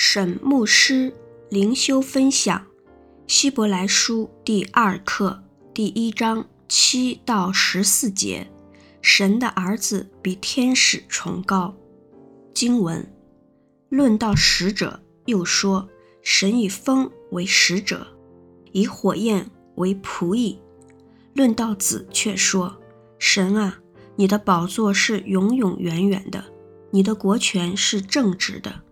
沈牧师灵修分享《希伯来书》第二课第一章七到十四节：神的儿子比天使崇高。经文论到使者，又说：神以风为使者，以火焰为仆役。论到子，却说：神啊，你的宝座是永永远远的，你的国权是正直的。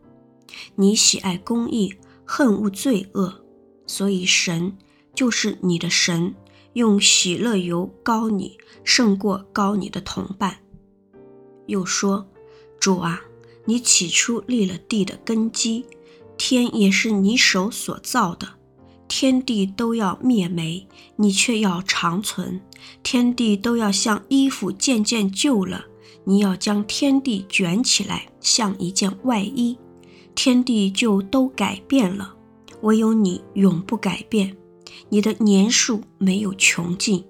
你喜爱公义，恨恶罪恶，所以神就是你的神，用喜乐油膏你，胜过膏你的同伴。又说：主啊，你起初立了地的根基，天也是你手所造的，天地都要灭没，你却要长存；天地都要像衣服渐渐旧了，你要将天地卷起来，像一件外衣。天地就都改变了，唯有你永不改变，你的年数没有穷尽。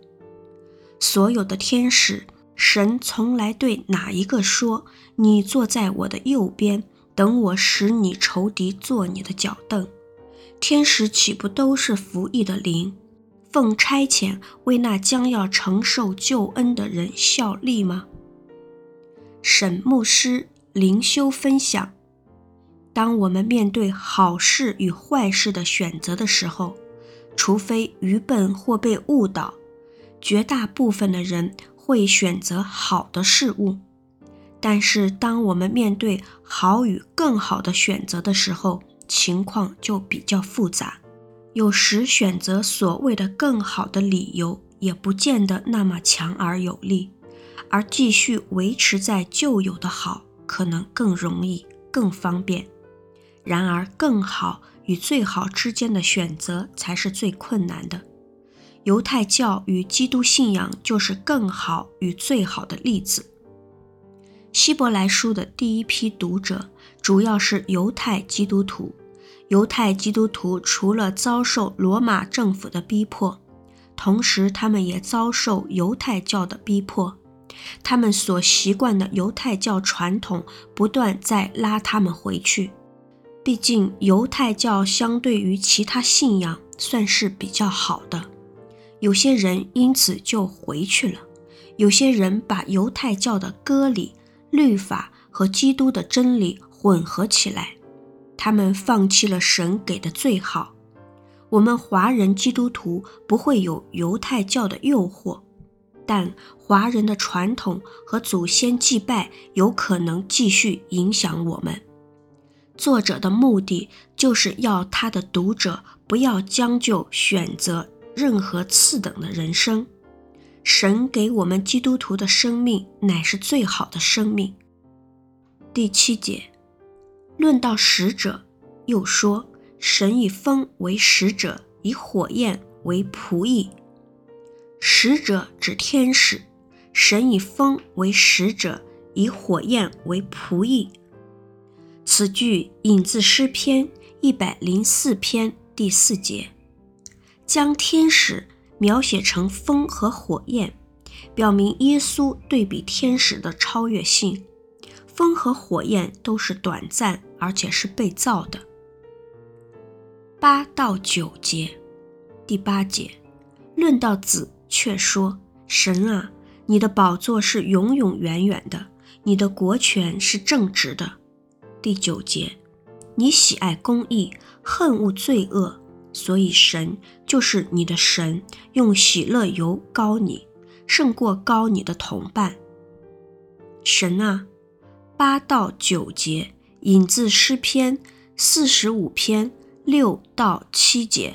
所有的天使，神从来对哪一个说：“你坐在我的右边，等我使你仇敌做你的脚凳？”天使岂不都是服役的灵，奉差遣为那将要承受救恩的人效力吗？沈牧师灵修分享。当我们面对好事与坏事的选择的时候，除非愚笨或被误导，绝大部分的人会选择好的事物。但是，当我们面对好与更好的选择的时候，情况就比较复杂。有时选择所谓的更好的理由，也不见得那么强而有力，而继续维持在旧有的好，可能更容易、更方便。然而，更好与最好之间的选择才是最困难的。犹太教与基督信仰就是更好与最好的例子。希伯来书的第一批读者主要是犹太基督徒。犹太基督徒除了遭受罗马政府的逼迫，同时他们也遭受犹太教的逼迫。他们所习惯的犹太教传统不断在拉他们回去。毕竟，犹太教相对于其他信仰算是比较好的，有些人因此就回去了。有些人把犹太教的割礼、律法和基督的真理混合起来，他们放弃了神给的最好。我们华人基督徒不会有犹太教的诱惑，但华人的传统和祖先祭拜有可能继续影响我们。作者的目的就是要他的读者不要将就选择任何次等的人生。神给我们基督徒的生命乃是最好的生命。第七节，论到使者，又说：神以风为使者，以火焰为仆役。使者指天使，神以风为使者，以火焰为仆役。此句引自诗篇一百零四篇第四节，将天使描写成风和火焰，表明耶稣对比天使的超越性。风和火焰都是短暂，而且是被造的。八到九节，第八节，论到子，却说：神啊，你的宝座是永永远远的，你的国权是正直的。第九节，你喜爱公义，恨恶罪恶，所以神就是你的神，用喜乐油膏你，胜过膏你的同伴。神啊，八到九节引自诗篇四十五篇六到七节。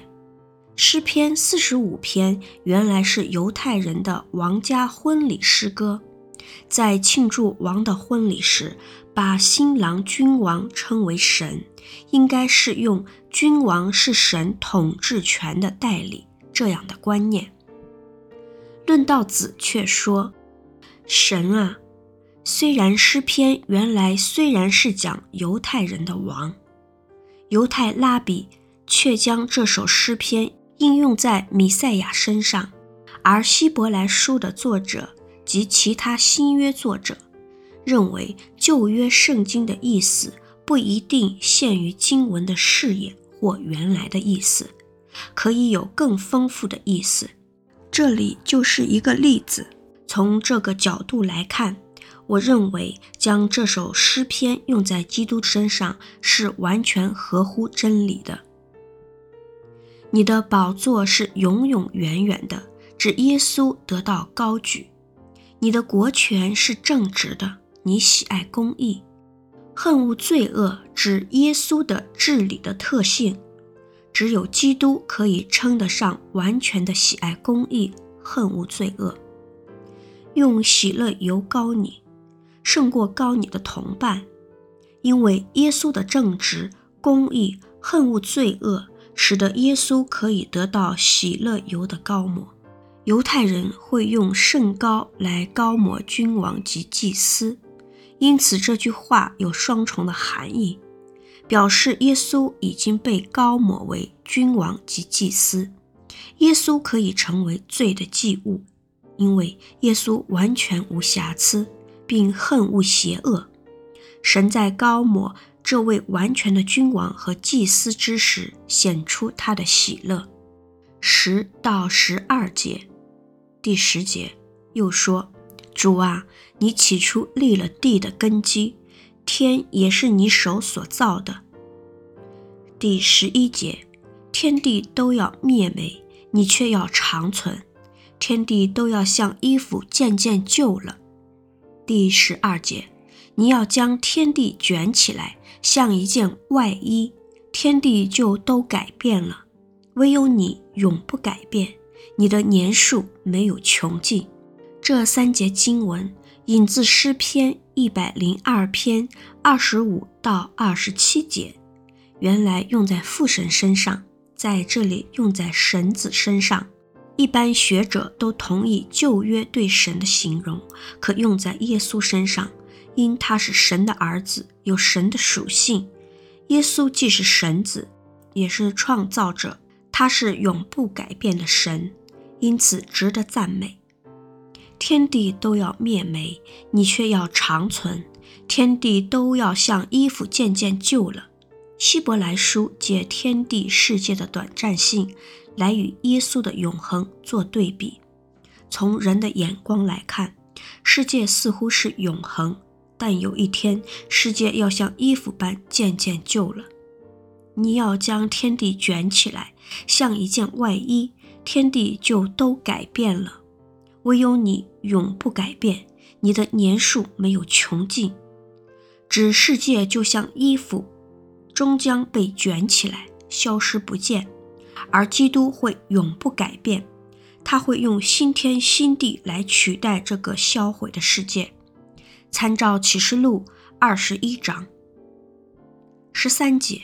诗篇四十五篇原来是犹太人的王家婚礼诗歌，在庆祝王的婚礼时，把新郎君王称为神，应该是用君王是神统治权的代理这样的观念。论道子，却说：神啊，虽然诗篇原来虽然是讲犹太人的王，犹太拉比却将这首诗篇应用在弥赛亚身上，而希伯来书的作者及其他新约作者。认为旧约圣经的意思不一定限于经文的视野或原来的意思，可以有更丰富的意思。这里就是一个例子。从这个角度来看，我认为将这首诗篇用在基督身上是完全合乎真理的。你的宝座是永永远远的，指耶稣得到高举；你的国权是正直的，你喜爱公义。恨恶罪恶，指耶稣的治理的特性。只有基督可以称得上完全的喜爱公义，恨恶罪恶。用喜乐油膏你，胜过膏你的同伴，因为耶稣的正直、公义、恨恶罪恶，使得耶稣可以得到喜乐油的膏抹。犹太人会用圣膏来膏抹君王及祭司。因此，这句话有双重的含义，表示耶稣已经被膏抹为君王及祭司，耶稣可以成为罪的祭物，因为耶稣完全无瑕疵，并恨恶邪恶。神在膏抹这位完全的君王和祭司之时，显出他的喜乐。十到十二节，第十节又说。主啊，你起初立了地的根基，天也是你手所造的。第十一节，天地都要灭没，你却要长存；天地都要像衣服渐渐旧了。第十二节，你要将天地卷起来，像一件外衣，天地就都改变了，唯有你永不改变，你的年数没有穷尽。这三节经文引自诗篇一百零二篇二十五到二十七节，原来用在父神身上，在这里用在神子身上。一般学者都同意旧约对神的形容可用在耶稣身上，因他是神的儿子，有神的属性。耶稣既是神子，也是创造者，他是永不改变的神，因此值得赞美。天地都要灭没，你却要长存；天地都要像衣服渐渐旧了。希伯来书借天地世界的短暂性，来与耶稣的永恒做对比。从人的眼光来看，世界似乎是永恒，但有一天，世界要像衣服般渐渐旧了。你要将天地卷起来，像一件外衣，天地就都改变了。唯有你永不改变，你的年数没有穷尽。指世界就像衣服，终将被卷起来，消失不见；而基督会永不改变，他会用新天新地来取代这个销毁的世界。参照启示录二十一章十三节，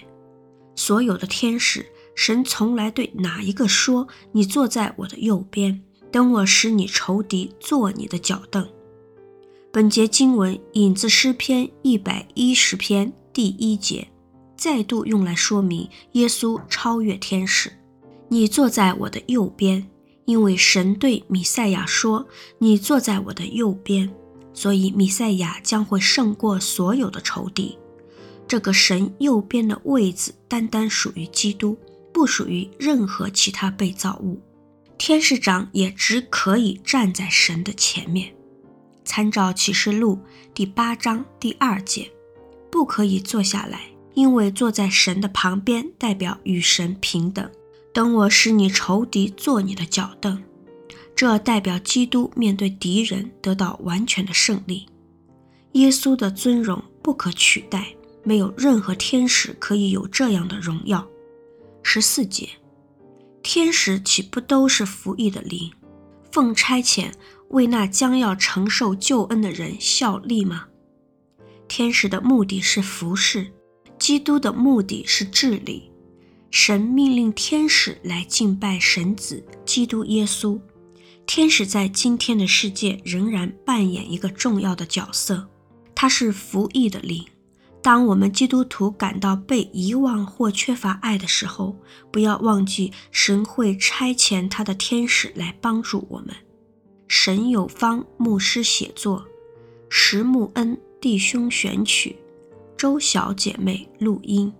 所有的天使，神从来对哪一个说：“你坐在我的右边。”等我使你仇敌坐你的脚凳。本节经文引自诗篇一百一十篇第一节，再度用来说明耶稣超越天使。你坐在我的右边，因为神对弥赛亚说：“你坐在我的右边。”所以弥赛亚将会胜过所有的仇敌。这个神右边的位子单单属于基督，不属于任何其他被造物。天使长也只可以站在神的前面，参照启示录第八章第二节，不可以坐下来，因为坐在神的旁边代表与神平等。等我使你仇敌做你的脚凳，这代表基督面对敌人得到完全的胜利。耶稣的尊荣不可取代，没有任何天使可以有这样的荣耀。十四节。天使岂不都是服役的灵，奉差遣为那将要承受救恩的人效力吗？天使的目的是服侍，基督的目的是治理。神命令天使来敬拜神子基督耶稣。天使在今天的世界仍然扮演一个重要的角色，他是服役的灵。当我们基督徒感到被遗忘或缺乏爱的时候，不要忘记神会差遣他的天使来帮助我们。神有方牧师写作，石木恩弟兄选曲，周小姐妹录音。